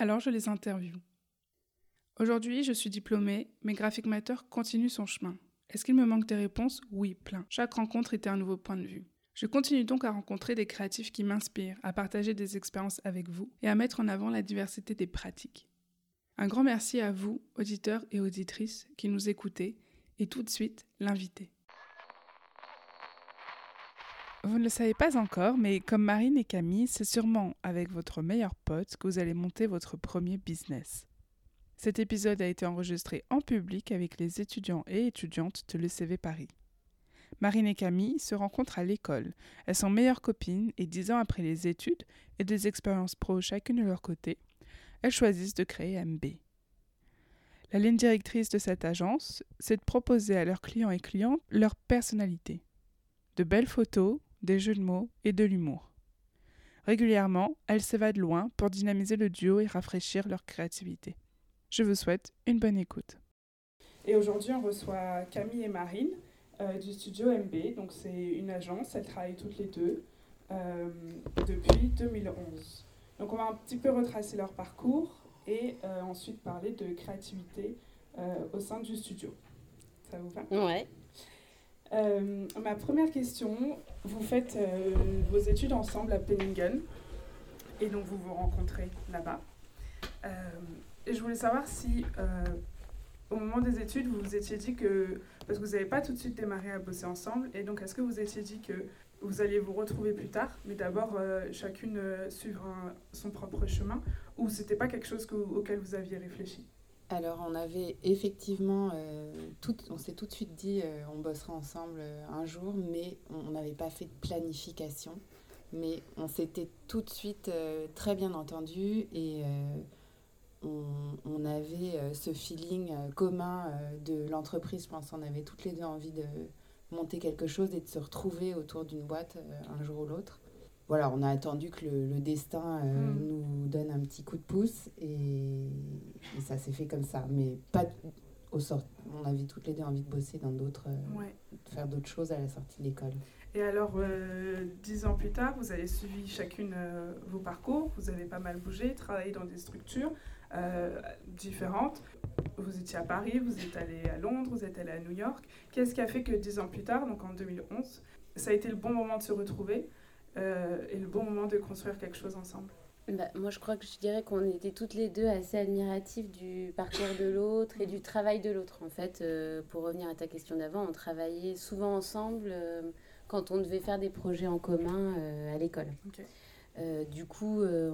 Alors je les interviewe. Aujourd'hui, je suis diplômée, mais Graphic Matter continue son chemin. Est-ce qu'il me manque des réponses? Oui, plein. Chaque rencontre était un nouveau point de vue. Je continue donc à rencontrer des créatifs qui m'inspirent, à partager des expériences avec vous et à mettre en avant la diversité des pratiques. Un grand merci à vous, auditeurs et auditrices, qui nous écoutez, et tout de suite, l'invité. Vous ne le savez pas encore, mais comme Marine et Camille, c'est sûrement avec votre meilleur pote que vous allez monter votre premier business. Cet épisode a été enregistré en public avec les étudiants et étudiantes de l'ECV Paris. Marine et Camille se rencontrent à l'école. Elles sont meilleures copines et dix ans après les études et des expériences pro chacune de leur côté, elles choisissent de créer MB. La ligne directrice de cette agence, c'est de proposer à leurs clients et clientes leur personnalité. De belles photos, des jeux de mots et de l'humour. Régulièrement, elles s'évadent loin pour dynamiser le duo et rafraîchir leur créativité. Je vous souhaite une bonne écoute. Et aujourd'hui, on reçoit Camille et Marine euh, du studio MB. Donc, c'est une agence, elles travaillent toutes les deux euh, depuis 2011. Donc, on va un petit peu retracer leur parcours et euh, ensuite parler de créativité euh, au sein du studio. Ça vous va? Ouais. Euh, ma première question, vous faites euh, vos études ensemble à Penningen et donc vous vous rencontrez là-bas. Euh, et je voulais savoir si au moment des études vous vous étiez dit que, parce que vous n'avez pas tout de suite démarré à bosser ensemble, et donc est-ce que vous étiez dit que vous alliez vous retrouver plus tard, mais d'abord chacune suivre son propre chemin, ou c'était pas quelque chose que- auquel vous aviez réfléchi? Alors, on avait effectivement, euh, tout, on s'est tout de suite dit, euh, on bossera ensemble euh, un jour, mais on n'avait pas fait de planification. Mais on s'était tout de suite très bien entendu et on, on avait ce feeling commun de l'entreprise. Je pense qu'on avait toutes les deux envie de monter quelque chose et de se retrouver autour d'une boîte un jour ou l'autre. Voilà, on a attendu que le, le destin euh, Mm. nous donne un petit coup de pouce et, et ça s'est fait comme ça. Mais pas au sort. On avait toutes les deux envie de bosser dans d'autres, euh, Ouais. faire d'autres choses à la sortie de l'école. Et alors, euh, dix ans plus tard, vous avez suivi chacune euh, vos parcours, vous avez pas mal bougé, travaillé dans des structures différentes. Vous étiez à Paris, vous êtes allé à Londres, vous êtes allé à New York. Qu'est-ce qui a fait que dix ans plus tard, donc en 2011, ça a été le bon moment de se retrouver? Et le bon moment de construire quelque chose ensemble Bah, moi, je crois que je dirais qu'on était toutes les deux assez admiratifs du parcours de l'autre et du travail de l'autre. En fait, euh, pour revenir à ta question d'avant, on travaillait souvent ensemble euh, quand on devait faire des projets en commun euh, à l'école. Euh, du coup, euh,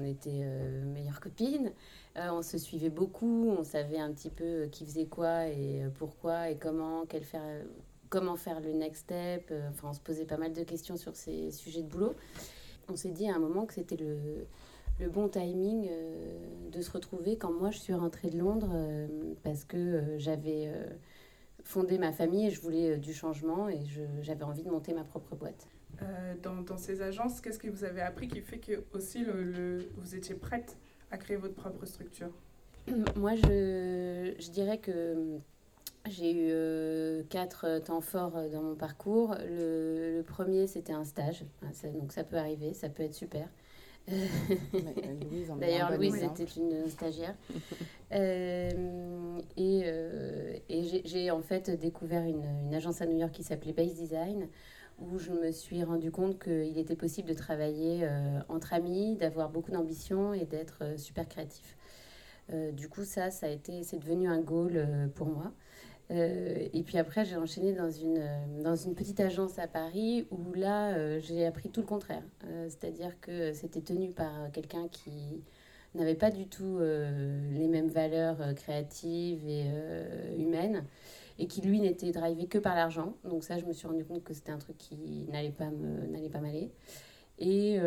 on était euh, meilleures copines, Euh, on se suivait beaucoup, on savait un petit peu euh, qui faisait quoi et euh, pourquoi et comment, quel faire, euh, comment faire le next step. Euh, Enfin, on se posait pas mal de questions sur ces sujets de boulot. On s'est dit à un moment que c'était le, le bon timing euh, de se retrouver quand moi je suis rentrée de Londres euh, parce que j'avais fondé ma famille et je voulais du changement et j'avais envie de monter ma propre boîte. Euh, dans, dans ces agences, qu'est-ce que vous avez appris qui fait que aussi le, le- vous étiez prête à créer votre propre structure? Moi, je, je dirais que j'ai eu euh, quatre temps forts euh, dans mon parcours. Le, le premier, c'était un stage. Ça- donc ça peut arriver, ça peut être super. Euh, Louise D'ailleurs, Louise était une stagiaire. Euh, et euh, et j'ai- en fait découvert une, une agence à New York qui s'appelait Base Design, où je me suis rendu compte qu'il était possible de travailler euh, entre amis, d'avoir beaucoup d'ambition et d'être euh, super créatif. Euh, du coup, ça, ça a été, c'est devenu un goal euh, pour moi. Euh, et puis après, j'ai enchaîné dans une, euh, dans une petite agence à Paris où là, euh, j'ai appris tout le contraire. Euh, C'est-à-dire que c'était tenu par quelqu'un qui n'avait pas du tout euh, les mêmes valeurs euh, créatives et euh, humaines et qui, lui, n'était drivé que par l'argent. Donc ça, je me suis rendu compte que c'était un truc qui n'allait pas m'aller. Et,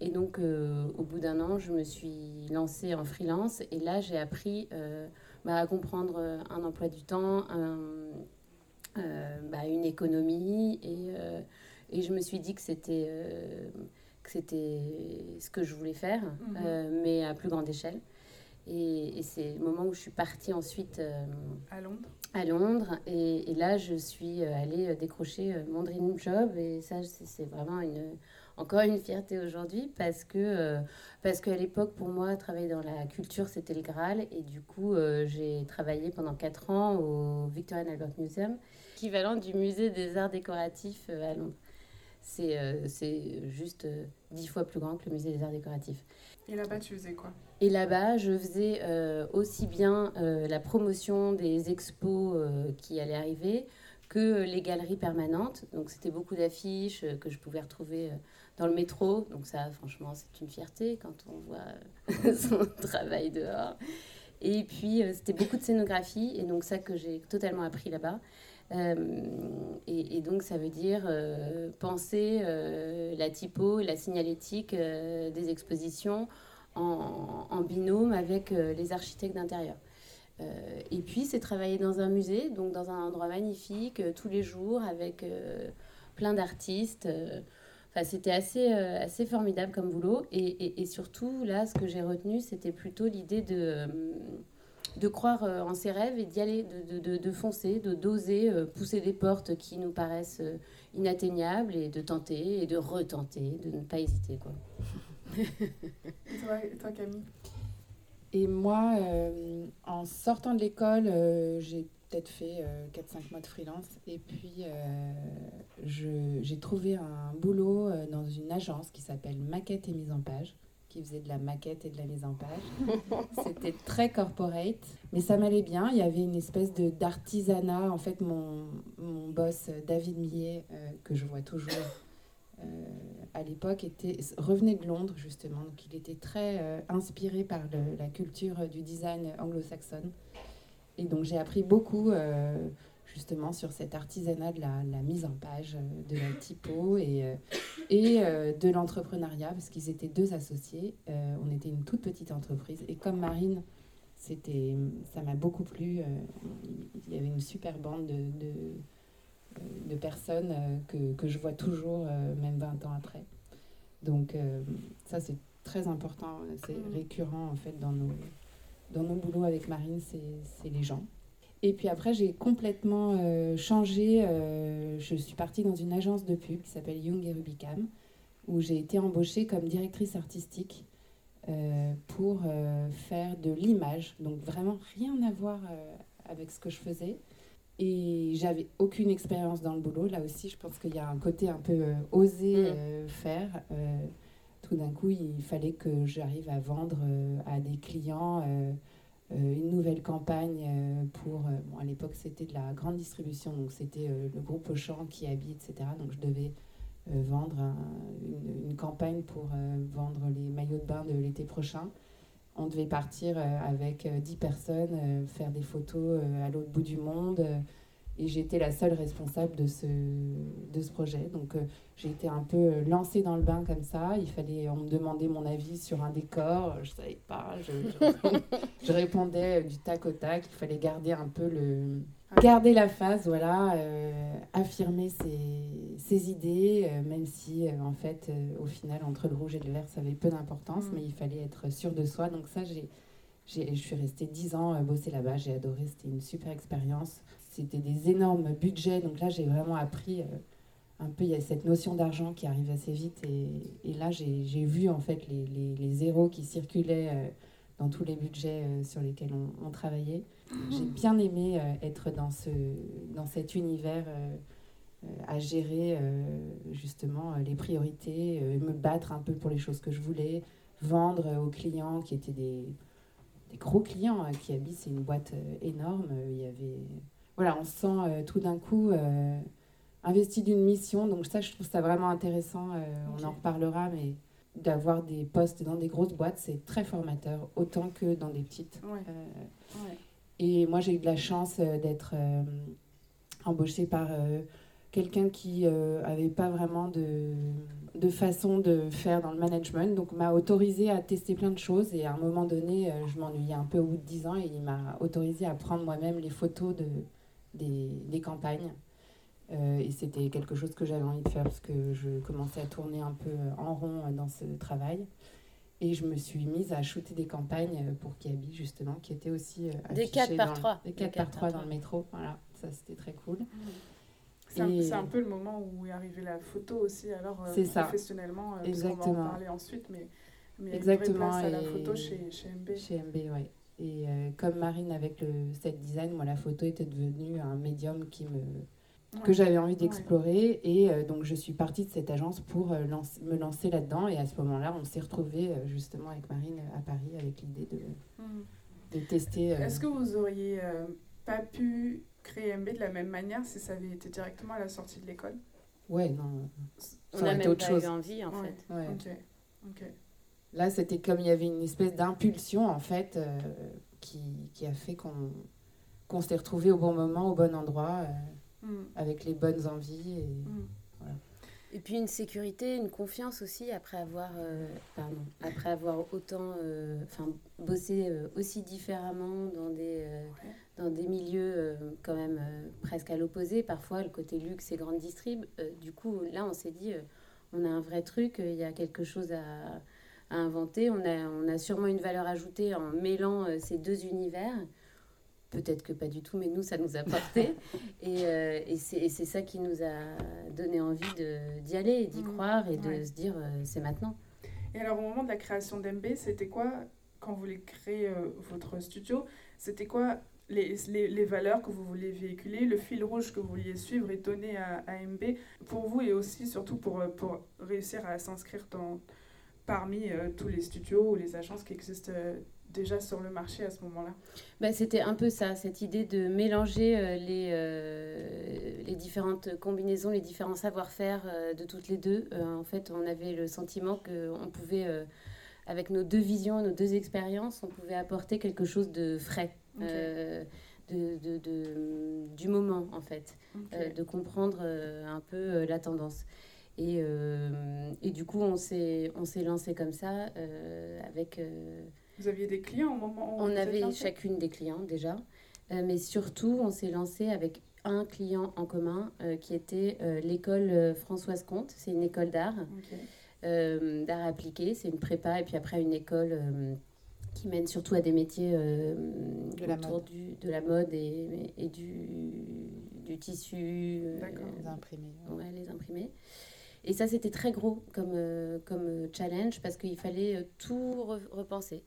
et donc, au bout d'un an, je me suis lancée en freelance. Et là, j'ai appris bah, à comprendre un emploi du temps, bah, une économie. Et, et, je me suis dit que c'était que c'était ce que je voulais faire, mhm. mais à plus grande échelle. Et, c'est le moment où je suis partie ensuite à Londres. À Londres. Et, et, là, je suis allée décrocher mon dream job. Et ça, c'est vraiment une, encore une fierté aujourd'hui parce que euh, parce qu'à l'époque pour moi travailler dans la culture c'était le Graal. Et du coup euh, j'ai travaillé pendant quatre ans au Victorian Albert Museum équivalent du musée des arts décoratifs euh, à Londres. C'est c'est juste dix fois plus grand que le musée des arts décoratifs. Et là-bas tu faisais quoi? Et là-bas je faisais aussi bien la promotion des expos qui allaient arriver que les galeries permanentes. Donc c'était beaucoup d'affiches que je pouvais retrouver dans le métro. Donc ça, franchement, c'est une fierté quand on voit son travail dehors. Et puis, euh, c'était beaucoup de scénographie, et donc ça que j'ai totalement appris là-bas. Euh, et, donc, ça veut dire euh, penser la typo la signalétique des expositions en, binôme avec les architectes d'intérieur. et puis, c'est travailler dans un musée, donc dans un endroit magnifique, tous les jours, avec plein d'artistes. Enfin, c'était assez, euh, assez formidable comme boulot. Et, et, surtout, là, ce que j'ai retenu, c'était plutôt l'idée de, euh, de croire euh, en ses rêves et d'y aller, de, de, de, foncer, de d'oser pousser des portes qui nous paraissent inatteignables et de tenter et de retenter, de ne pas hésiter. Quoi. et toi, Camille? Et moi, en sortant de l'école, j'ai peut-être fait 4-5 mois de freelance. Et puis, j'ai trouvé un boulot euh, dans une agence qui s'appelle Maquette et Mise en Page, qui faisait de la maquette et de la mise en page. C'était très corporate, mais ça m'allait bien. Il y avait une espèce de d'artisanat. En fait, mon, mon boss, euh, David Millet, euh, que je vois toujours à l'époque, était, revenait de Londres, justement. Donc, il était très inspiré par la culture du design anglo-saxonne. Et donc, j'ai appris beaucoup justement sur cet artisanat de la, mise en page, euh, de la typo et, euh, et euh, de l'entrepreneuriat, parce qu'ils étaient deux associés. on était une toute petite entreprise. Et comme Marine, c'était, ça m'a beaucoup plu. il y avait une super bande de, de, de personnes que, que, je vois toujours, même 20 ans après. Donc ça, c'est très important. C'est mmh. récurrent, en fait, dans nos, dans nos boulots avec Marine, c'est les gens. Et puis après, j'ai complètement euh, changé. Euh, je suis partie dans une agence de pub qui s'appelle Young et Rubicam, où j'ai été embauchée comme directrice artistique euh, pour faire de l'image. Donc vraiment rien à voir avec ce que je faisais. Et j'avais aucune expérience dans le boulot. Là aussi, je pense qu'il y a un côté un peu osé mmh. faire. Tout d'un coup, il fallait que j'arrive à vendre à des clients euh, une nouvelle campagne euh, pour, euh, à l'époque c'était de la grande distribution, donc c'était le groupe Auchan qui habite, etc. Donc je devais vendre une, une, campagne pour vendre les maillots de bain de l'été prochain. On devait partir avec 10 personnes, faire des photos à l'autre bout du monde. Et j'étais la seule responsable de ce, de ce projet. Donc euh, j'ai été un peu euh, lancée dans le bain comme ça. Il fallait, on me demandait mon avis sur un décor. Je ne savais pas. Je, je, répondais du tac au tac. Il fallait garder un peu le. Garder la phase, voilà, euh, affirmer ses, ses idées, même si en fait, au final, entre le rouge et le vert, ça avait peu d'importance, mm. mais il fallait être sûr de soi. Donc ça, j'ai, je suis restée dix ans bosser là-bas. J'ai adoré, c'était une super expérience c'était des énormes budgets. Donc là, j'ai vraiment appris euh, un peu, il y a cette notion d'argent qui arrive assez vite. Et, et là, j'ai vu en fait les, les, les, zéros qui circulaient euh, dans tous les budgets euh, sur lesquels on, travaillait. J'ai bien aimé être dans, ce, dans cet univers à gérer justement les priorités, me battre un peu pour les choses que je voulais, vendre aux clients qui étaient des, des gros clients qui habitent, c'est une boîte énorme. Il y avait voilà, on se sent euh, tout d'un coup euh, investi d'une mission. Donc ça, je trouve ça vraiment intéressant. Euh, on en reparlera, mais d'avoir des postes dans des grosses boîtes, c'est très formateur, autant que dans des petites. Et moi, j'ai eu de la chance d'être embauchée par quelqu'un qui n'avait pas vraiment de, de façon de faire dans le management, donc m'a autorisé à tester plein de choses. Et à un moment donné, je m'ennuyais un peu au bout de 10 ans et il m'a autorisé à prendre moi-même les photos de, des, des campagnes. et c'était quelque chose que j'avais envie de faire parce que je commençais à tourner un peu en rond dans ce travail. Et je me suis mise à shooter des campagnes euh, pour Kiabi, justement, qui étaient aussi euh, Des 4 par 3. Des 4 par 3 dans le métro. Voilà, ça c'était très cool. Mmh. C'est un, peu le moment où est arrivée la photo aussi, alors euh, professionnellement, ça. Exactement. on va en parler ensuite, mais, mais Exactement. Il y a une vraie place à la photo chez, chez MB. Chez MB, oui. Et comme Marine avec le set design, moi la photo était devenue un médium qui me, que j'avais envie d'explorer. Et euh, donc, je suis partie de cette agence pour euh, me lancer là-dedans. Et à ce moment-là, on s'est retrouvés euh, justement avec Marine à Paris avec l'idée de, de tester. Est-ce que vous auriez pas pu créer MB de la même manière si ça avait été directement à la sortie de l'école? Ouais, non. on a même autre pas chose. eu envie, en fait. Ouais. Ok. Là, c'était comme il y avait une espèce d'impulsion, en fait, qui, qui, a fait qu'on qu'on s'est retrouvés au bon moment, au bon endroit. Mm. avec les bonnes envies. Et, mm. et puis une sécurité, une confiance aussi après avoir, euh, pardon, après avoir autant euh, enfin bossé euh, aussi différemment dans des, dans des milieux quand même presque à l'opposé. Parfois, le côté luxe et grande distrib. du coup, là, on s'est dit, on a un vrai truc, il y a quelque chose à, à inventer. On a, on a sûrement une valeur ajoutée en mêlant ces deux univers. Peut-être que pas du tout, mais nous, ça nous a porté. et, euh, et c'est ça qui nous a donné envie d'y aller, d'y mmh. croire et de se dire euh, c'est maintenant. Et alors, au moment de la création d'MB, c'était quoi, quand vous voulez créer euh, votre studio, c'était quoi les, les, les, valeurs que vous vouliez véhiculer, le fil rouge que vous vouliez suivre et donner à, à MB pour vous et aussi surtout pour, pour réussir à s'inscrire parmi tous les studios ou les agences qui existent déjà sur le marché à ce moment-là bah, C'était un peu ça, cette idée de mélanger euh, les, euh, les différentes combinaisons, les différents savoir-faire euh, de toutes les deux. en fait, on avait le sentiment qu'on pouvait, avec nos deux visions, nos deux expériences, on pouvait apporter quelque chose de frais. De, de, de, du moment en fait, de comprendre un peu la tendance. Et, et, du coup, on s'est lancé comme ça avec vous aviez des clients au moment où On avait chacune des clients déjà, euh, mais surtout on s'est lancé avec un client en commun euh, qui était euh, l'école Françoise Comte. C'est une école d'art, d'art appliqué. C'est une prépa et puis après une école qui mène surtout à des métiers de, la autour du, de la mode et, et du, du tissu. D'accord, les imprimés. Ouais, les imprimés. Et ça, c'était très gros comme, comme challenge parce qu'il fallait tout repenser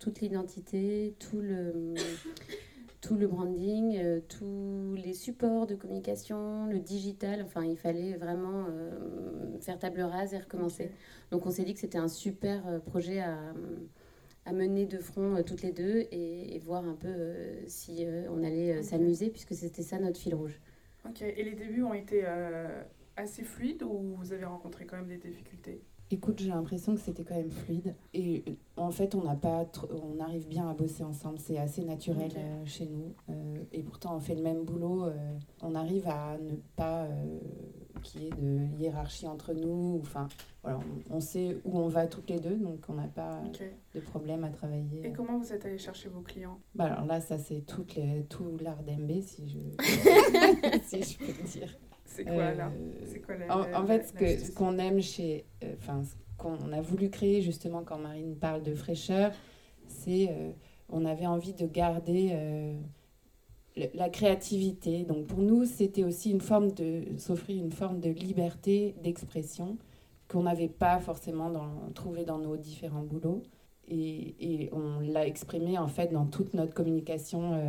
toute l'identité, tout le, tout le branding, euh, tous les supports de communication, le digital. Enfin, il fallait vraiment euh, faire table rase et recommencer. Donc, on s'est dit que c'était un super euh, projet à, à, mener de front toutes les deux et, voir un peu si on allait s'amuser, puisque c'était ça notre fil rouge. Ok, et les débuts ont été assez fluides ou vous avez rencontré quand même des difficultés? Écoute, j'ai l'impression que c'était quand même fluide. Et euh, en fait, on n'a pas, on arrive bien à bosser ensemble. C'est assez naturel euh, chez nous. Euh, et pourtant, on fait le même boulot. on arrive à ne pas qu'il y ait de hiérarchie entre nous. Enfin, voilà, on, sait où on va toutes les deux, donc on n'a pas de problème à travailler. Et comment vous êtes allé chercher vos clients? Bah Alors là, ça c'est tout l'art d'MB, si je, si je peux dire. C'est quoi là C'est quoi en, fait, ce qu'on aime chez, euh, enfin, ce qu'on a voulu créer justement quand Marine parle de fraîcheur, c'est euh, on avait envie de garder euh, la créativité. Donc pour nous, c'était aussi une forme de s'offrir une forme de liberté d'expression qu'on n'avait pas forcément dans, trouvé dans nos différents boulots. Et, et on l'a exprimé en fait dans toute notre communication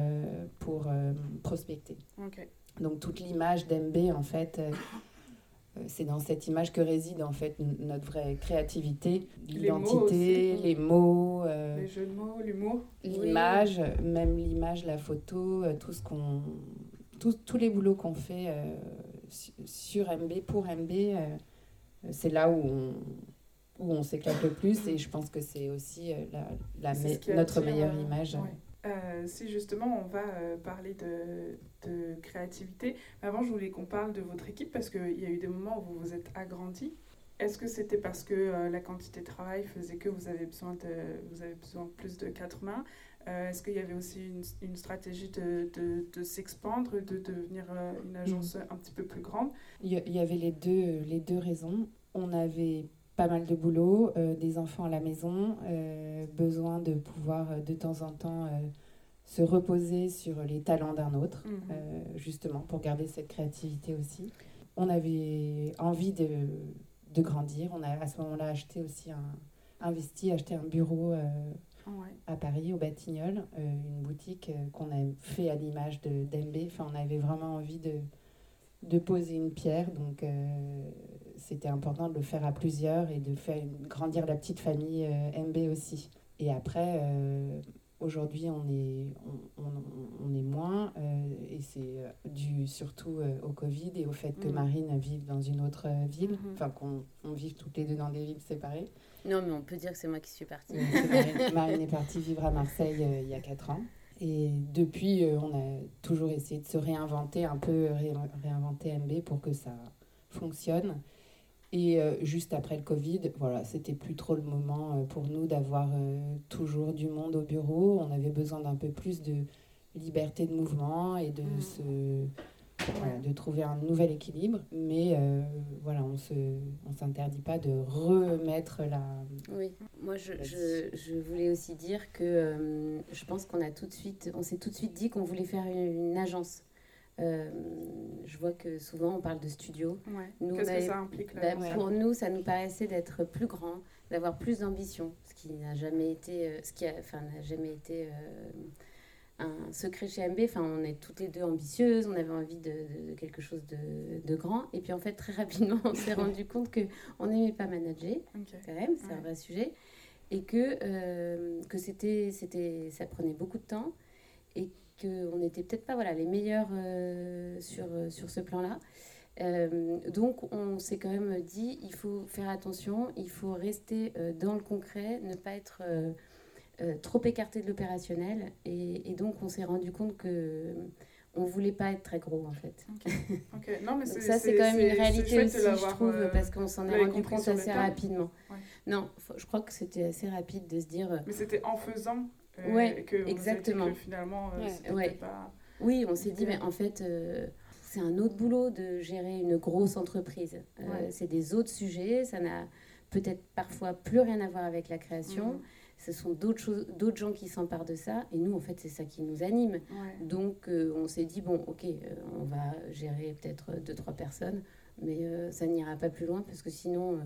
pour prospecter. Donc toute l'image d'MB, en fait, euh, euh, c'est dans cette image que réside en fait notre vraie créativité, l'identité, les mots, euh, les jeux de mots, l'humour, l'image, même l'image, la photo, tout ce qu'on, tous les boulots qu'on fait sur MB pour MB, c'est là où on, où on s'éclate le plus et je pense que c'est aussi la, la notre meilleure image. Euh, si justement on va euh, parler de, de, créativité, avant je voulais qu'on parle de votre équipe parce qu'il y a eu des moments où vous vous êtes agrandi. Est-ce que c'était parce que euh, la quantité de travail faisait que vous avez besoin de, vous avez besoin de plus de quatre mains? Est-ce qu'il y avait aussi une, une stratégie de, de, de s'expandre, de devenir une agence un petit peu plus grande? Il y avait les deux, les deux raisons. On avait pas mal de boulot, euh, des enfants à la maison, euh, besoin de pouvoir euh, de temps en temps se reposer sur les talents d'un autre, mhm. justement pour garder cette créativité aussi. On avait envie de, de grandir. On a à ce moment-là acheté aussi un investi, acheté un bureau à Paris, au Batignolles, une boutique qu'on a fait à l'image de d'MB. Enfin, on avait vraiment envie de, de poser une pierre. Donc, c'était important de le faire à plusieurs et de faire grandir la petite famille euh, MB aussi. Et après, euh, aujourd'hui, on est, on, on, est moins, euh, et c'est dû surtout au Covid et au fait que mm. Marine vive dans une autre ville, mm-hmm. enfin qu'on on vive toutes les deux dans des villes séparées. Non, mais on peut dire que c'est moi qui suis partie. Marine, est partie vivre à Marseille il y a 4 ans. Et depuis, on a toujours essayé de se réinventer, un peu réinventer MB pour que ça fonctionne. Et euh, juste après le Covid, voilà, c'était plus trop le moment euh, pour nous d'avoir euh, toujours du monde au bureau. On avait besoin d'un peu plus de liberté de mouvement et de mm. se de trouver un nouvel équilibre, mais voilà, on se, on s'interdit pas de remettre la. Oui, moi je, je, je voulais aussi dire que je pense qu'on a tout de suite, on s'est tout de suite dit qu'on voulait faire une agence. Euh, je vois que souvent on parle de studio. Qu'est-ce que ça implique bah, Pour nous, ça nous paraissait d'être plus grand, d'avoir plus d'ambition, ce qui n'a jamais été, euh, ce qui a, enfin, n'a jamais été euh, un secret chez MB. Enfin, on est toutes les deux ambitieuses, on avait envie de, quelque chose de, de, grand. Et puis en fait, très rapidement, on s'est rendu compte que on n'aimait pas manager, quand même, c'est un vrai sujet, et que que c'était, c'était, ça prenait beaucoup de temps et qu'on n'était peut-être pas voilà, les meilleurs euh, sur, euh, sur ce plan-là. Euh, donc on s'est quand même dit, il faut faire attention, il faut rester dans le concret, ne pas être trop écarté de l'opérationnel. Et, donc on s'est rendu compte que on voulait pas être très gros en fait. Non, mais ça c'est quand même une réalité aussi, je trouve, parce qu'on s'en est rendu compte assez rapidement. Non, je crois que c'était assez rapide de se dire. Mais c'était en faisant euh, ouais, que exactement. finalement, euh, pas... Oui, on s'est dit, mais en fait, euh, c'est un autre boulot de gérer une grosse entreprise. C'est des autres sujets, ça n'a peut-être parfois plus rien à voir avec la création. Mhm. Ce sont d'autres d'autres gens qui s'emparent de ça. Et nous, en fait, c'est ça qui nous anime. Donc, on s'est dit, bon, ok, on va gérer peut-être deux, trois personnes, mais ça n'ira pas plus loin parce que sinon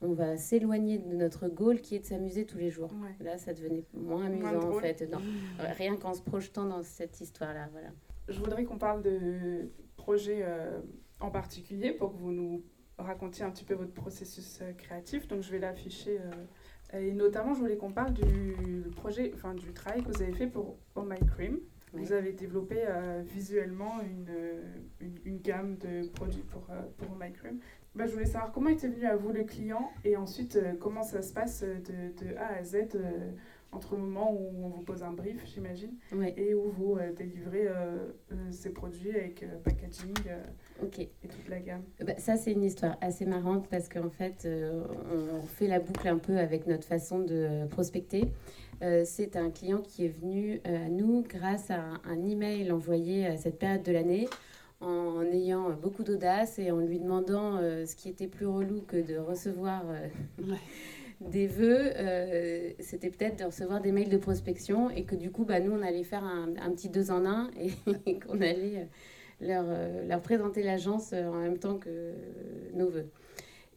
on va s'éloigner de notre goal qui est de s'amuser tous les jours. Là, ça devenait moins amusant en fait, rien qu'en se projetant dans cette histoire-là. Voilà. Je voudrais qu'on parle de projets euh, en particulier pour que vous nous racontiez un petit peu votre processus euh, créatif. Donc, je vais l'afficher. Euh, et notamment, je voulais qu'on parle du projet, enfin du travail que vous avez fait pour Oh My Cream. Vous avez développé visuellement une, une, gamme de produits pour, pour My Cream. Bah, je voulais savoir comment était venu à vous le client et ensuite euh, comment ça se passe de, de A à Z euh, entre le moment où on vous pose un brief, j'imagine, et où vous euh, délivrez ces produits avec packaging et toute la gamme. Bah, ça, c'est une histoire assez marrante parce qu'en fait, on fait la boucle un peu avec notre façon de prospecter. C'est un client qui est venu à nous grâce à un, un email envoyé à cette période de l'année en ayant beaucoup d'audace et en lui demandant euh, ce qui était plus relou que de recevoir euh, des vœux, euh, c'était peut-être de recevoir des mails de prospection et que du coup, bah, nous, on allait faire un, un petit deux en un et, qu'on allait leur, leur présenter l'agence en même temps que nos vœux.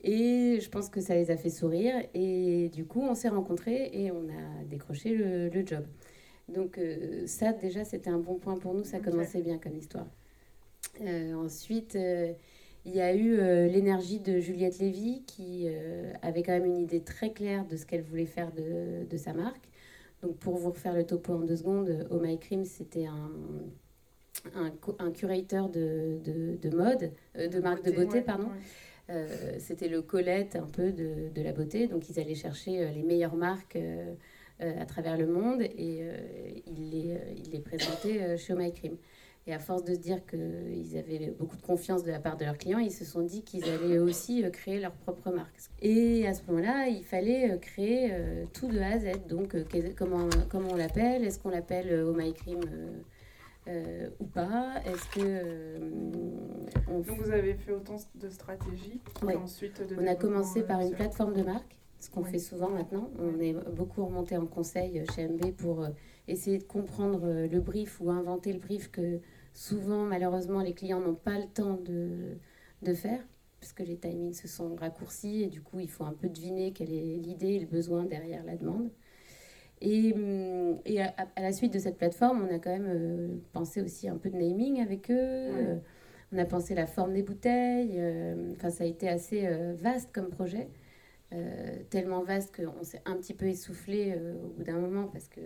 Et je pense que ça les a fait sourire. Et du coup, on s'est rencontrés et on a décroché le, le job. Donc ça, déjà, c'était un bon point pour nous. Ça commençait bien comme histoire. Euh, ensuite, euh, il y a eu euh, l'énergie de Juliette Lévy qui avait quand même une idée très claire de ce qu'elle voulait faire de, de, sa marque. Donc pour vous refaire le topo en deux secondes, Oh My Cream, c'était un, un, un, curateur de, de, de mode, de marque de beauté, pardon. C'était le Colette un peu de, de, la beauté. Donc ils allaient chercher les meilleures marques à travers le monde et il, les, il les présentait chez My Cream. Et à force de se dire qu'ils avaient beaucoup de confiance de la part de leurs clients, ils se sont dit qu'ils allaient aussi euh, créer leur propre marque. Et à ce moment-là, il fallait euh, créer euh, tout de A à Z. Donc, comment, on l'appelle? Est-ce qu'on l'appelle Oh ou pas Est-ce que. Donc, vous avez fait autant de stratégies oui. ensuite On a commencé par une plateforme de marque, ce qu'on fait souvent maintenant. On est beaucoup remonté en conseil chez MB pour essayer de comprendre euh, le brief ou inventer le brief que souvent, malheureusement, les clients n'ont pas le temps de, de faire, parce que les timings se sont raccourcis et du coup, il faut un peu deviner quelle est l'idée et le besoin derrière la demande. Et, hum, et à, la suite de cette plateforme, on a quand même euh, pensé aussi un peu de naming avec eux. Euh, on a pensé la forme des bouteilles. Enfin, ça a été assez vaste comme projet. tellement vaste qu'on s'est un petit peu essoufflé au bout d'un moment parce que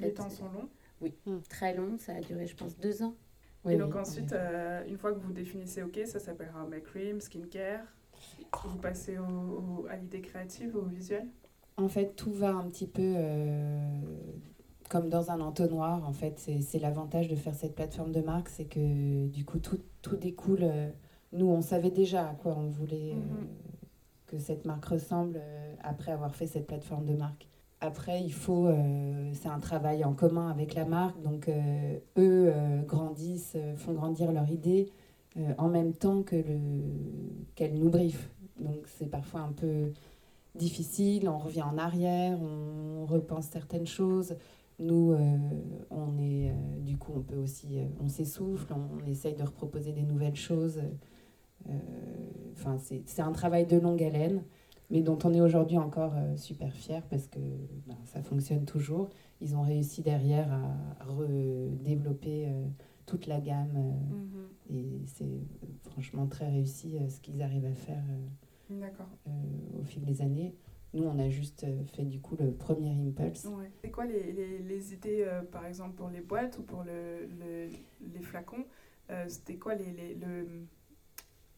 les temps sont longs Oui, hmm. très longs. Ça a duré, je pense, deux ans. et donc ensuite, euh, une fois que vous définissez, OK, ça s'appellera make cream, skincare, vous passez au, à l'idée créative, au visuel? En fait, tout va un petit peu euh, comme dans un entonnoir. En fait, c'est l'avantage de faire cette plateforme de marque, c'est que du coup, tout, tout découle. Euh, nous, on savait déjà à quoi on voulait mhm. que cette marque ressemble après avoir fait cette plateforme de marque. Après, il faut, euh, c'est un travail en commun avec la marque. Donc, euh, eux euh, grandissent, font grandir leur idée en même temps que le, qu'elle nous briefe. Donc, c'est parfois un peu difficile. On revient en arrière, on repense certaines choses. Nous, on est, du coup, on peut aussi, on s'essouffle, on, on, essaye de reproposer des nouvelles choses. Enfin, c'est, un travail de longue haleine mais dont on est aujourd'hui encore euh, super fier parce que ben, ça fonctionne toujours. Ils ont réussi derrière à redévelopper euh, toute la gamme euh, mhm. et c'est franchement très réussi ce qu'ils arrivent à faire au fil des années. Nous, on a juste fait du coup le premier impulse. Ouais. C'est quoi les, les, les idées, par exemple, pour les boîtes ou pour le, le les flacons C'était quoi les, les, le,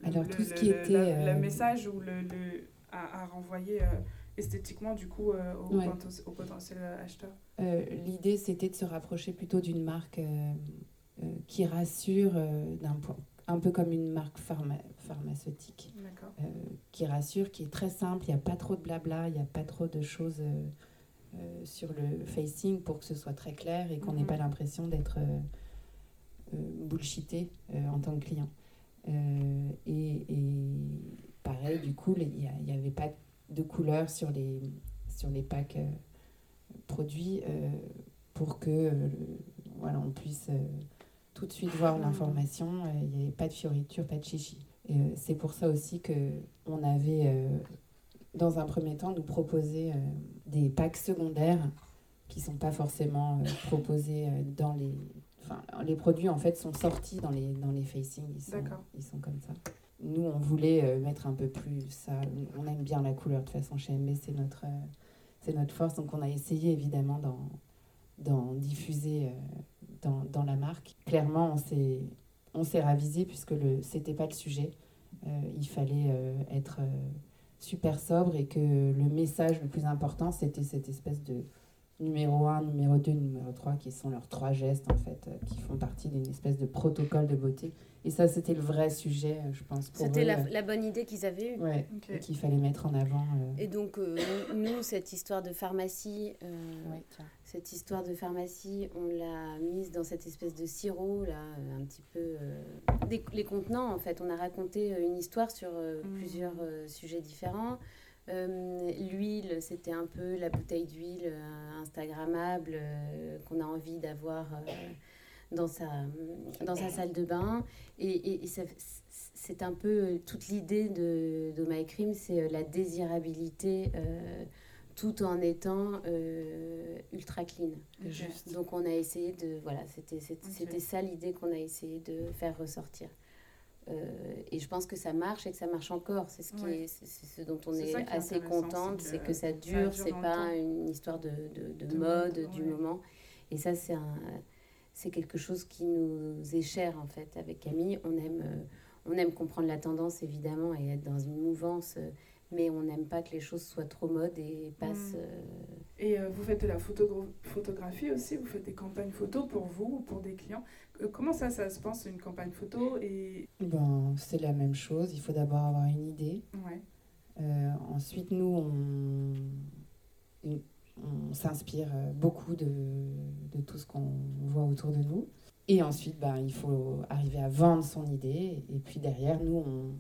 Alors, tout ce qui était. Le message ou le, à, renvoyer euh, esthétiquement du coup euh, au, potentiel acheteur? L'idée c'était de se rapprocher plutôt d'une marque euh, qui rassure d'un point un peu comme une marque pharma pharmaceutique qui rassure, qui est très simple, il n'y a pas trop de blabla, il n'y a pas trop de choses sur le facing pour que ce soit très clair et qu'on n'ait mhm. pas l'impression d'être bullshité en tant que client. et, pareil, du coup, il n'y avait pas de couleur sur les, sur les packs euh, produits euh, pour que euh, voilà, on puisse tout de suite voir l'information. Il n'y avait pas de fioriture, pas de chichi. c'est pour ça aussi que on avait, dans un premier temps, nous proposé des packs secondaires qui ne sont pas forcément proposés dans les... Enfin, les produits, en fait, sont sortis dans les, dans les facings. Ils sont, ils sont comme ça nous, on voulait euh, mettre un peu plus ça. On aime bien la couleur, de toute façon, chez MB, c'est notre, euh, c'est notre force. Donc, on a essayé évidemment d'en diffuser euh, dans, la marque. Clairement, on s'est, on s'est ravisé puisque ce n'était pas le sujet. il fallait être super sobre et que le message le plus important, c'était cette espèce de numéro 1, numéro 2, numéro 3, qui sont leurs trois gestes, en fait, qui font partie d'une espèce de protocole de beauté et ça, c'était le vrai sujet, euh, je pense. C'était la, la, bonne idée qu'ils avaient eue. Ouais, qu'il fallait mettre en avant. Euh. Et donc, euh, nous, cette histoire de pharmacie, cette histoire de pharmacie, on l'a mise dans cette espèce de sirop, là, un petit peu. les contenants, en fait. On a raconté une histoire sur mmh. plusieurs sujets différents. L'huile, c'était un peu la bouteille d'huile Instagrammable qu'on a envie d'avoir dans sa, dans sa salle de bain. Et, et, c'est un peu toute l'idée de, de My Cream, c'est euh, la désirabilité euh, tout en étant euh, ultra clean. Juste. Donc on a essayé de... Voilà, c'était c'était ça l'idée qu'on a essayé de faire ressortir. Et je pense que ça marche et que ça marche encore. C'est ce, qui est, ce dont on est, assez contente, c'est que, ça dure, c'est pas une histoire de, de, de mode du moment. Et ça, c'est un c'est quelque chose qui nous est cher en fait avec Camille. On aime, euh, on aime comprendre la tendance évidemment et être dans une mouvance, euh, mais on n'aime pas que les choses soient trop mode et passent. Mm. Euh, Et vous faites de la photographie aussi, vous faites des campagnes photos pour vous ou pour des clients. comment ça, ça se pense, une campagne photo et... bon, C'est la même chose, il faut d'abord avoir une idée. Ouais. ensuite, nous, on, on s'inspire beaucoup de, de tout ce qu'on voit autour de nous. Et ensuite, ben, il faut arriver à vendre son idée. Et puis derrière, nous, on,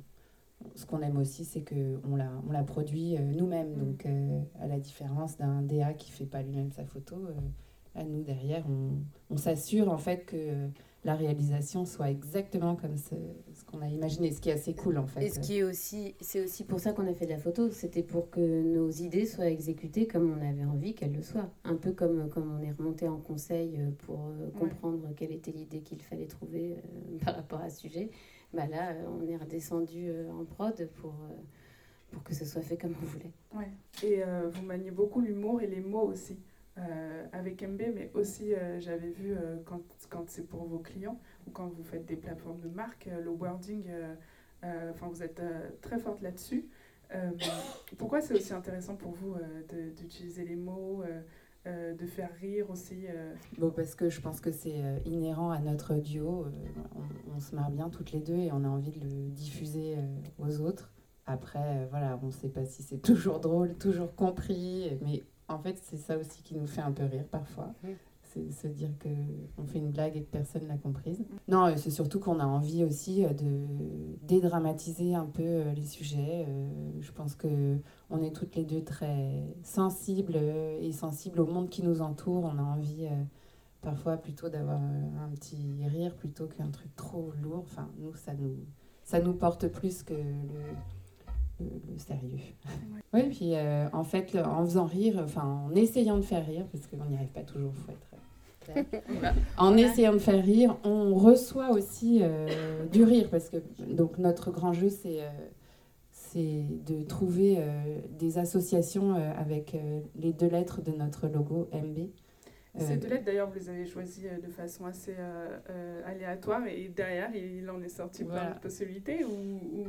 ce qu'on aime aussi, c'est qu'on la, on la produit euh, nous-mêmes. Mm. Donc, euh, à la différence d'un DA qui ne fait pas lui-même sa photo, euh, à nous, derrière, on, on s'assure en fait que la réalisation soit exactement comme ce, ce qu'on a imaginé, ce qui est assez cool en fait. Et ce qui est aussi, c'est aussi pour ça qu'on a fait de la photo, c'était pour que nos idées soient exécutées comme on avait envie qu'elles le soient. Un peu comme, comme on est remonté en conseil pour comprendre quelle était l'idée qu'il fallait trouver par rapport à ce sujet. Bah là, on est redescendu en prod pour, pour que ce soit fait comme on voulait. Ouais. Et vous maniez beaucoup l'humour et les mots aussi. Euh, avec MB, mais aussi euh, j'avais vu euh, quand, quand c'est pour vos clients ou quand vous faites des plateformes de marque, le wording, vous êtes très forte là-dessus. pourquoi c'est aussi intéressant pour vous d'utiliser les mots de faire rire aussi Bon, parce que je pense que c'est inhérent à notre duo. On, on, se marre bien toutes les deux et on a envie de le diffuser aux autres. Après, voilà, on ne sait pas si c'est toujours drôle, toujours compris, mais en fait, c'est ça aussi qui nous fait un peu rire parfois. C'est se dire qu'on fait une blague et que personne l'a comprise. Non, euh, c'est surtout qu'on a envie aussi euh, de dédramatiser un peu euh, les sujets. Je pense que on est toutes les deux très sensibles et sensibles au monde qui nous entoure. On a envie parfois plutôt d'avoir un petit rire plutôt qu'un truc trop lourd. Enfin, nous, ça nous, ça nous porte plus que le le, sérieux. Oui, puis euh, en fait, en faisant rire, enfin en essayant de faire rire, parce qu'on n'y arrive pas toujours, faut être. en essayant de faire rire, on reçoit aussi euh, du rire, parce que donc notre grand jeu, c'est euh, c'est de trouver des associations avec les deux lettres de notre logo MB. Ces deux lettres, d'ailleurs, vous les avez choisies de façon assez aléatoire et derrière, il en est sorti plein de possibilités ou...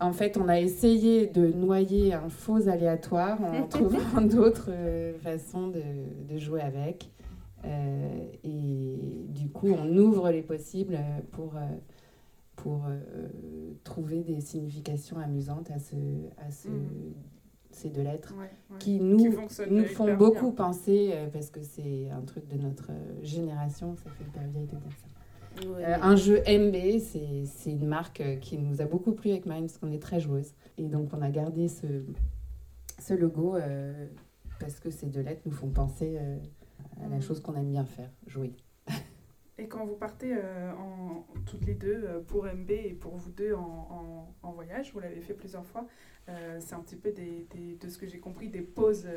En fait, on a essayé de noyer un faux aléatoire en trouvant d'autres euh, façons de, jouer avec. Euh, et du coup, on ouvre les possibles pour, euh, trouver des significations amusantes à, ce, à ce, mm. ces deux lettres qui nous, nous font beaucoup penser, parce que c'est un truc de notre génération, ça fait hyper vieille de dire ça. Euh, un jeu MB, c'est une marque euh, qui nous a beaucoup plu avec Mine parce qu'on est très joueuse. Et donc, on a gardé ce, ce logo euh, parce que ces deux lettres nous font penser à la mm. chose qu'on aime bien faire, jouer. Et quand vous partez en, toutes les deux pour MB et pour vous deux en, en, voyage, vous l'avez fait plusieurs fois, c'est un petit peu des, des, de ce que j'ai compris des pauses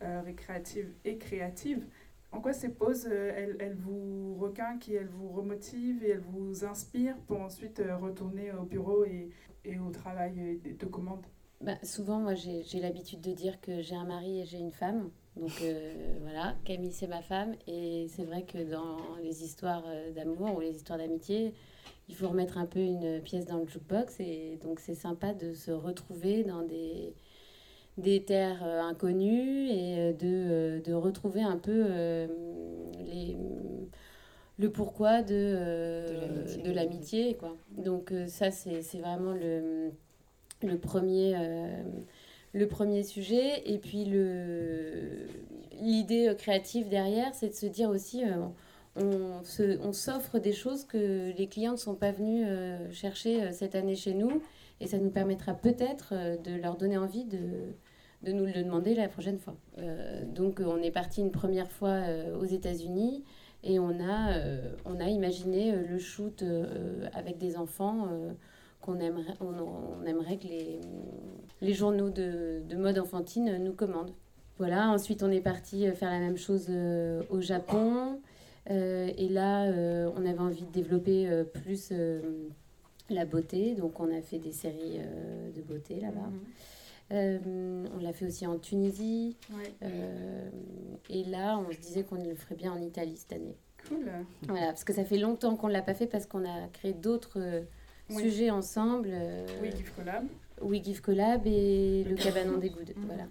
récréatives et créatives. En quoi ces pauses, euh, elles, vous requinquent et elles vous remotivent et elles vous inspirent pour ensuite euh, retourner au bureau et, au travail de commande? Bah, Souvent, moi, j'ai l'habitude de dire que j'ai un mari et j'ai une femme. Donc euh, voilà, Camille, c'est ma femme. Et c'est vrai que dans les histoires d'amour ou les histoires d'amitié, il faut remettre un peu une pièce dans le jukebox. Et donc, c'est sympa de se retrouver dans des des terres euh, inconnues et euh, de, euh, de retrouver un peu les, le pourquoi de, de l'amitié. quoi. Donc ça, c'est vraiment le, le, premier, le premier sujet. Et puis l'idée créative derrière, c'est de se dire aussi on, on s'offre des choses que les clients ne sont pas venus chercher cette année chez nous. Et ça nous permettra peut-être de leur donner envie de, de nous le demander la prochaine fois. Euh, donc on est parti une première fois euh, aux États-Unis et on a, euh, on a imaginé le shoot avec des enfants qu'on aimerait, on, aimerait que les, les journaux de, de, mode enfantine nous commandent. Voilà, ensuite on est parti faire la même chose au Japon. et là, on avait envie de développer plus la beauté, donc on a fait des séries de beauté là-bas. Mhm. Euh, on l'a fait aussi en Tunisie. Euh, et là, on se disait qu'on le ferait bien en Italie cette année. Cool. Voilà, parce que ça fait longtemps qu'on ne l'a pas fait parce qu'on a créé d'autres euh, sujets ensemble. We Give Collab. We Give Collab et le Cabanon des Goudes. Voilà.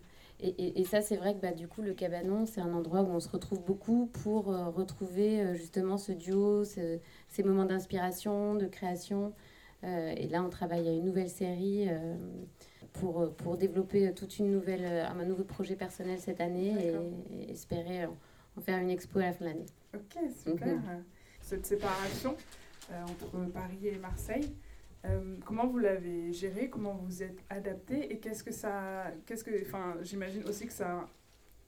Et, et, ça, c'est vrai que bah, du coup, le cabanon, c'est un endroit où on se retrouve beaucoup pour retrouver justement ce duo, ces moments d'inspiration, de création. Et là, on travaille à une nouvelle série pour, pour développer toute une nouvelle, un nouveau projet personnel cette année et, espérer en faire une expo à la fin de l'année. Ok, super. Mhm. Cette séparation entre Paris et Marseille, euh, comment vous l'avez géré Comment vous êtes adapté Et qu'est-ce que ça. Qu'est-ce que, enfin, j'imagine aussi que ça,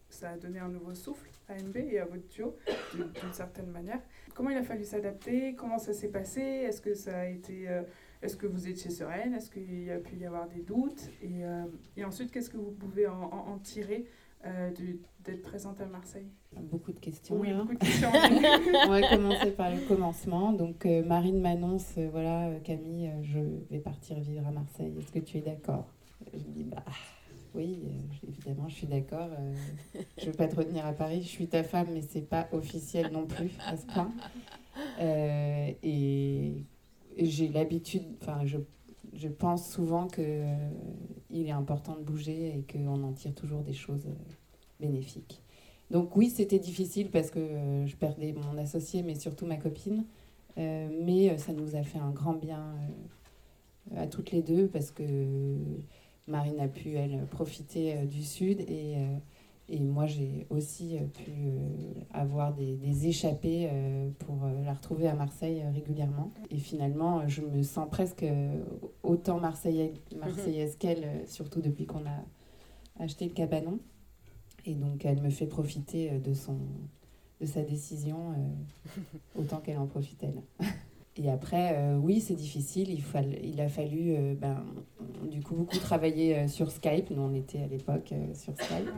ça a donné un nouveau souffle à MB et à votre duo, d'une certaine manière. Comment il a fallu s'adapter? Comment ça s'est passé? Est-ce que ça a été. Euh, est-ce que vous étiez sereine? Est-ce qu'il y a pu y avoir des doutes? Et, euh, et, ensuite, qu'est-ce que vous pouvez en, en tirer euh, d'être présente à Marseille? Beaucoup de questions. Oui, beaucoup de questions. On va commencer par le commencement. Donc, euh, Marine m'annonce voilà, Camille, je vais partir vivre à Marseille. Est-ce que tu es d'accord? Je dis bah oui, évidemment, je suis d'accord. je ne veux pas te retenir à Paris. Je suis ta femme, mais c'est pas officiel non plus à ce point. et j'ai l'habitude, enfin, je je pense souvent qu'il euh, est important de bouger et qu'on en tire toujours des choses euh, bénéfiques. Donc oui, c'était difficile parce que euh, je perdais mon associé, mais surtout ma copine. mais ça nous a fait un grand bien à toutes les deux parce que Marine a pu, elle, profiter du Sud et et moi, j'ai aussi euh, pu euh, avoir des, des échappées euh, pour la retrouver à Marseille régulièrement. Et finalement, je me sens presque autant marseillaise, marseillaise qu'elle, surtout depuis qu'on a acheté le cabanon. Et donc, elle me fait profiter de, son, de sa décision autant qu'elle en profite elle. Et après, oui, c'est difficile. Il, il a fallu, ben, du coup, beaucoup travailler sur Skype. Nous, on était à l'époque sur Skype.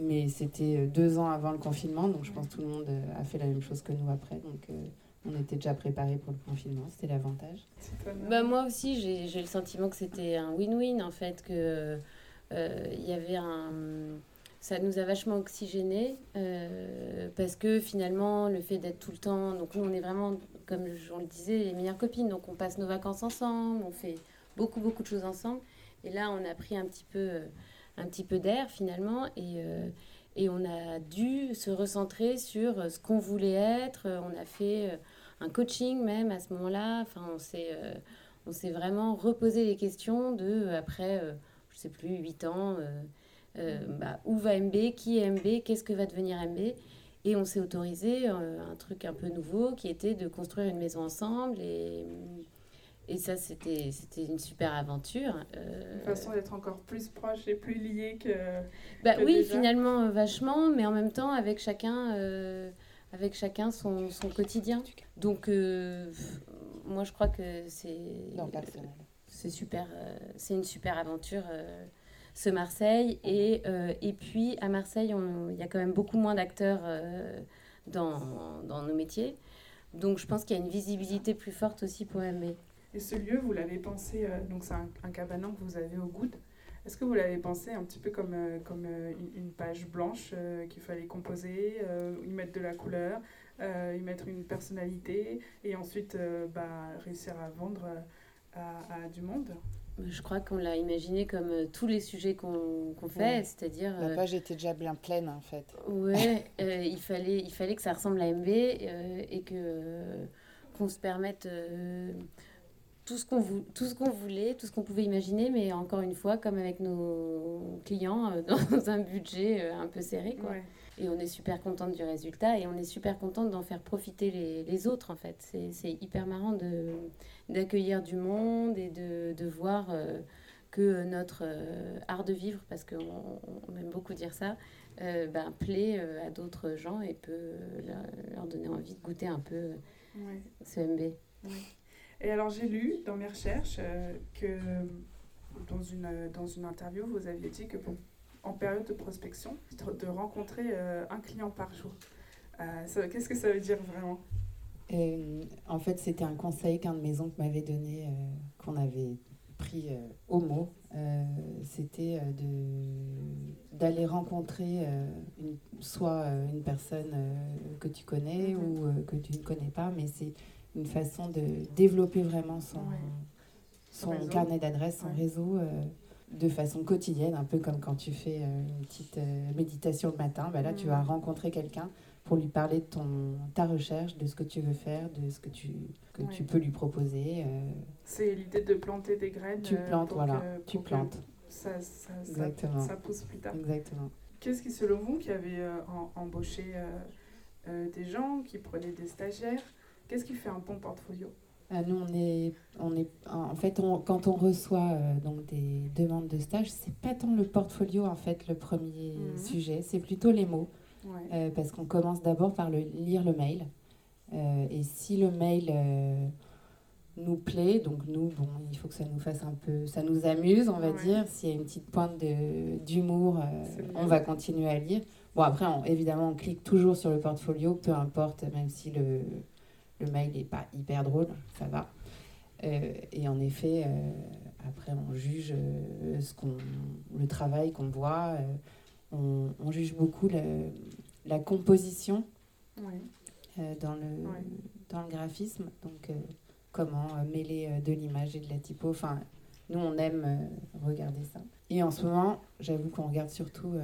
Mais c'était euh, deux ans avant le confinement, donc je pense que tout le monde euh, a fait la même chose que nous après. Donc euh, on était déjà préparés pour le confinement, c'était l'avantage. Bah, moi aussi, j'ai le sentiment que c'était un win-win en fait, que il y avait un ça nous a vachement oxygéné parce que finalement le fait d'être tout le temps donc nous on est vraiment comme on le disait les meilleures copines donc on passe nos vacances ensemble on fait beaucoup beaucoup de choses ensemble et là on a pris un petit peu un petit peu d'air finalement et, euh, et on a dû se recentrer sur euh, ce qu'on voulait être. On a fait euh, un coaching même à ce moment-là. Enfin, on s'est, vraiment reposé les questions de, après, je sais plus, 8 ans, bah, où va MB, qui est MB, qu'est-ce que va devenir MB. Et on s'est autorisé un truc un peu nouveau qui était de construire une maison ensemble et ça, c'était une super aventure. Euh... Une façon d'être encore plus proche et plus lié que. Bah oui, finalement, euh, vachement, mais en même temps, avec chacun, euh, avec chacun son, son, quotidien. Donc, euh, moi, je crois que c'est. C'est super. c'est une super aventure, ce Marseille. Et, et puis, à Marseille, il y a quand même beaucoup moins d'acteurs dans, dans nos métiers. Donc, je pense qu'il y a une visibilité plus forte aussi pour MB. Et ce lieu, vous l'avez pensé, euh, donc c'est un, cabanon que vous avez au Goud. Est-ce que vous l'avez pensé un petit peu comme, euh, comme euh, une, page blanche qu'il fallait composer, y mettre de la couleur, y mettre une personnalité et ensuite bah, réussir à vendre à, du monde? Je crois qu'on l'a imaginé comme tous les sujets qu'on fait, c'est-à-dire... La page était déjà bien pleine, en fait. Oui, il, fallait, il fallait que ça ressemble à MB et que qu'on se permette tout ce qu'on voulait, tout ce qu'on pouvait imaginer, mais encore une fois, comme avec nos clients, euh, dans un budget euh, un peu serré. Quoi. Et on est super contente du résultat et on est super contente d'en faire profiter les, les, autres, en fait. C'est hyper marrant d'accueillir du monde et de, de voir euh, que notre art de vivre, parce qu'on on aime beaucoup dire ça, ben, plaît à d'autres gens et peut leur, donner envie de goûter un peu ce MB. Et alors j'ai lu dans mes recherches euh, que dans une, dans une interview, vous aviez dit que en période de prospection, de rencontrer euh, un client par jour. Euh, Qu'est-ce que ça veut dire vraiment? En fait, c'était un conseil qu'un de mes oncles m'avait donné, qu'on avait pris au mot. c'était d'aller rencontrer une, soit une personne que tu connais mm-hmm. ou que tu ne connais pas, mais c'est une façon de développer vraiment son, son carnet d'adresses, son réseau. Euh, de façon quotidienne, un peu comme quand tu fais une petite méditation le matin. Bah là, tu vas rencontrer quelqu'un pour lui parler de ton, ta recherche, de ce que tu veux faire, de ce que tu, que tu peux lui proposer. C'est l'idée de planter des graines. Tu plantes, voilà, tu plantes. Ça, ça, ça, ça, pousse plus tard. Exactement. Qu'est-ce qui, selon vous, qui avait embauché des gens, qui prenaient des stagiaires, qu'est-ce qui fait un bon portfolio? Ah, nous, on est, on est, en fait, quand on reçoit euh, donc des demandes de stage, c'est pas tant le portfolio en fait le premier mhm. sujet, c'est plutôt les mots, euh, parce qu'on commence d'abord par le, lire le mail, euh, et si le mail nous plaît, donc nous, bon, il faut que ça nous fasse un peu, ça nous amuse, on va dire. S'il y a une petite pointe d'humour, on va continuer à lire. Bon, après, évidemment, on clique toujours sur le portfolio, peu importe, même si le le mail n'est pas hyper drôle, ça va. Euh, et en effet, euh, après, on juge euh, ce qu'on, le travail qu'on voit. On, on, juge beaucoup la composition dans, le, dans le graphisme. Donc, comment mêler de l'image et de la typo. Enfin, nous, on aime regarder ça. Et en ce moment, j'avoue qu'on regarde surtout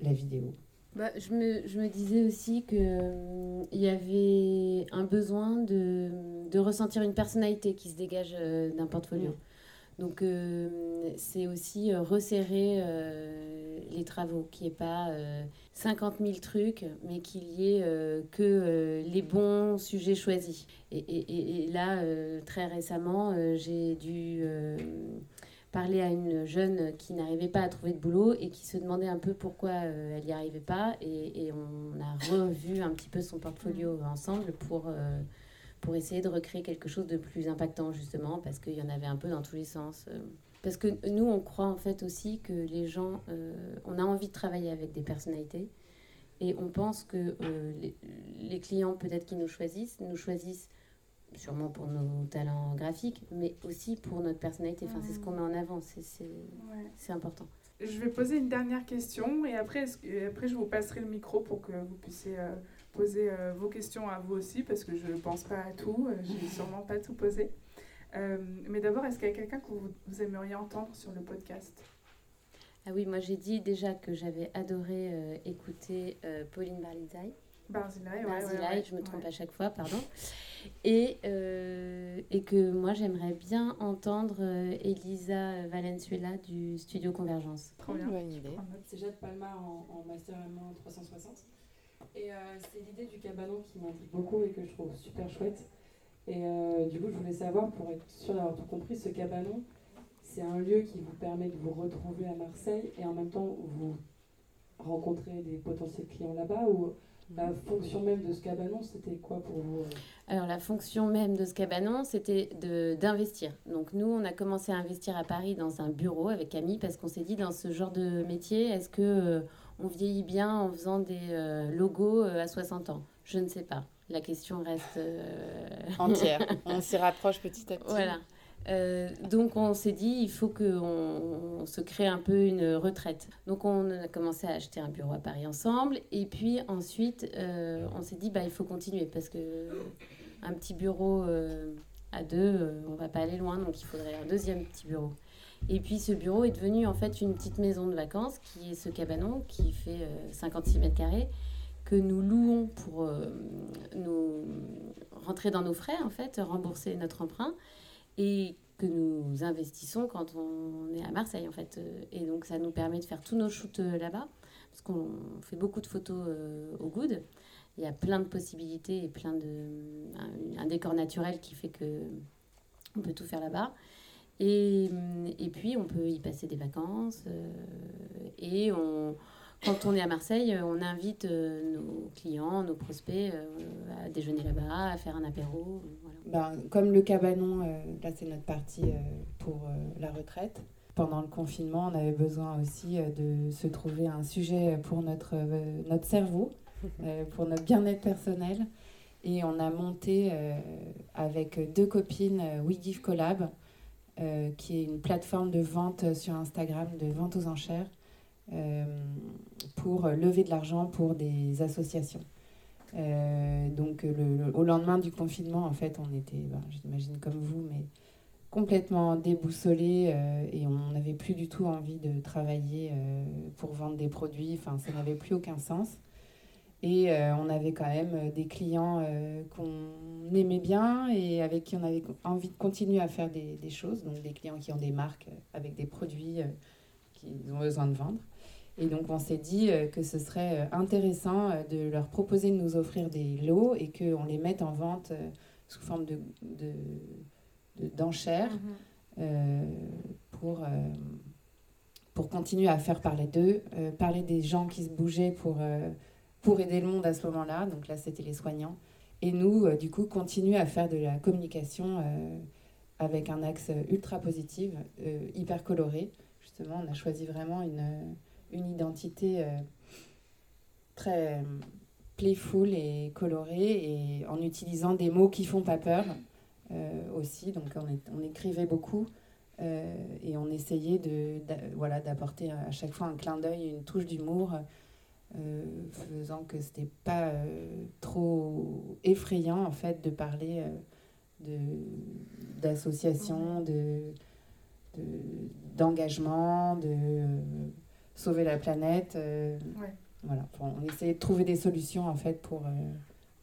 la vidéo. Bah, je, me, je, me, disais aussi qu'il euh, y avait un besoin de, de, ressentir une personnalité qui se dégage euh, d'un portfolio. Donc, euh, c'est aussi resserrer les travaux, qu'il n'y ait pas 50 000 trucs, mais qu'il y ait que les bons sujets choisis. Et, et, et là, très récemment, j'ai dû parler à une jeune qui n'arrivait pas à trouver de boulot et qui se demandait un peu pourquoi euh, elle n'y arrivait pas. Et, et, on a revu un petit peu son portfolio mm. ensemble pour, euh, pour essayer de recréer quelque chose de plus impactant, justement, parce qu'il y en avait un peu dans tous les sens. Euh. Parce que nous, on croit en fait aussi que les gens, on a envie de travailler avec des personnalités. Et on pense que les, les, clients, peut-être qui nous choisissent, nous choisissent sûrement pour nos talents graphiques, mais aussi pour notre personnalité. Enfin, c'est ce qu'on met en avant, c'est important. Je vais poser une dernière question et après, après je vous passerai le micro pour que vous puissiez euh, poser euh, vos questions à vous aussi, parce que je ne pense pas à tout, euh, je n'ai sûrement pas tout posé. mais d'abord, est-ce qu'il y a quelqu'un que vous, aimeriez entendre sur le podcast? Ah oui, moi j'ai dit déjà que j'avais adoré écouter Pauline Barlizai. Barzilai, ouais, je me trompe à chaque fois, pardon. Et, euh, et que moi, j'aimerais bien entendre euh, Elisa Valenzuela du studio Convergence. Trop bien. Bonne idée. C'est Jade Palma en, en Master Allemand 360. Et euh, c'est l'idée du cabanon qui m'intrigue beaucoup et que je trouve super chouette. Et du coup, je voulais savoir, pour être sûr d'avoir tout compris, ce cabanon, c'est un lieu qui vous permet de vous retrouver à Marseille et en même temps, vous rencontrez des potentiels clients là-bas ou la fonction même de ce cabanon, c'était quoi pour vous euh Alors la fonction même de ce cabanon, c'était d'investir. Donc nous, on a commencé à investir à Paris dans un bureau avec Camille parce qu'on s'est dit dans ce genre de métier, est-ce que euh, on vieillit bien en faisant des euh, logos à 60 ans? Je ne sais pas. La question reste entière. on s'y rapproche petit à petit. Voilà. Euh, donc on s'est dit, il faut qu'on se crée un peu une retraite. Donc on a commencé à acheter un bureau à Paris ensemble. Et puis ensuite, euh, on s'est dit, bah, il faut continuer parce que un petit bureau euh, à deux, on va pas aller loin. Donc il faudrait un deuxième petit bureau. Et puis ce bureau est devenu en fait une petite maison de vacances qui est ce cabanon qui fait 56 mètres carrés que nous louons pour nous rentrer dans nos frais en fait, rembourser notre emprunt et que nous investissons quand on est à Marseille en fait. Et donc ça nous permet de faire tous nos shoots euh, là-bas, parce qu'on fait beaucoup de photos euh, au good. Il y a plein de possibilités et plein de un, décor naturel qui fait que on peut tout faire là-bas. Et, et, puis on peut y passer des vacances euh, et on, quand on est à Marseille, on invite nos clients, nos prospects à déjeuner là-bas, à faire un apéro. Ben, comme le cabanon, euh, là c'est notre partie euh, pour euh, la retraite. Pendant le confinement, on avait besoin aussi de se trouver un sujet pour notre, notre cerveau, pour notre bien-être personnel. Et on a monté avec deux copines We Give Collab, qui est une plateforme de vente sur Instagram, de vente aux enchères, pour lever de l'argent pour des associations. Euh, donc au lendemain du confinement, en fait, on était, ben, j'imagine comme vous, mais complètement déboussolé et on n'avait plus du tout envie de travailler pour vendre des produits. Enfin, ça n'avait plus aucun sens. Et on avait quand même des clients qu'on aimait bien et avec qui on avait envie de continuer à faire des choses. Donc des clients qui ont des marques avec des produits qu'ils ont besoin de vendre. Et donc on s'est dit euh, que ce serait euh, intéressant euh, de leur proposer de nous offrir des lots et qu'on les mette en vente sous forme de, d'enchères mhm. pour, pour continuer à faire parler d'eux, parler des gens qui se bougeaient pour, pour aider le monde à ce moment-là. Donc là, c'était les soignants. Et nous, du coup, continuer à faire de la communication avec un axe ultra positif, hyper coloré. Justement, on a choisi vraiment une une identité euh, très playful et colorée et en utilisant des mots qui font pas peur euh, aussi. Donc on, écrivait beaucoup euh, et on essayait de, voilà, d'apporter à chaque fois un clin d'œil, une touche d'humour, faisant que c'était pas trop effrayant en fait de parler de, d'association, de, d'engagement, de sauver la planète. Euh, voilà, on essayait de trouver des solutions en fait pour, euh,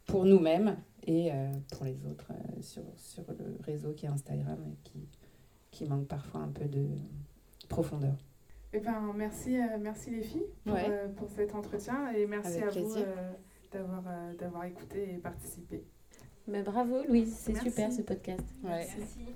pour nous-mêmes et euh, pour les autres sur, sur le réseau qui est Instagram et qui, qui manque parfois un peu de profondeur. Eh ben, merci, merci les filles pour, pour, cet entretien et merci à vous d'avoir d'avoir écouté et participé. Mais bravo Louise, c'est super ce podcast. Merci.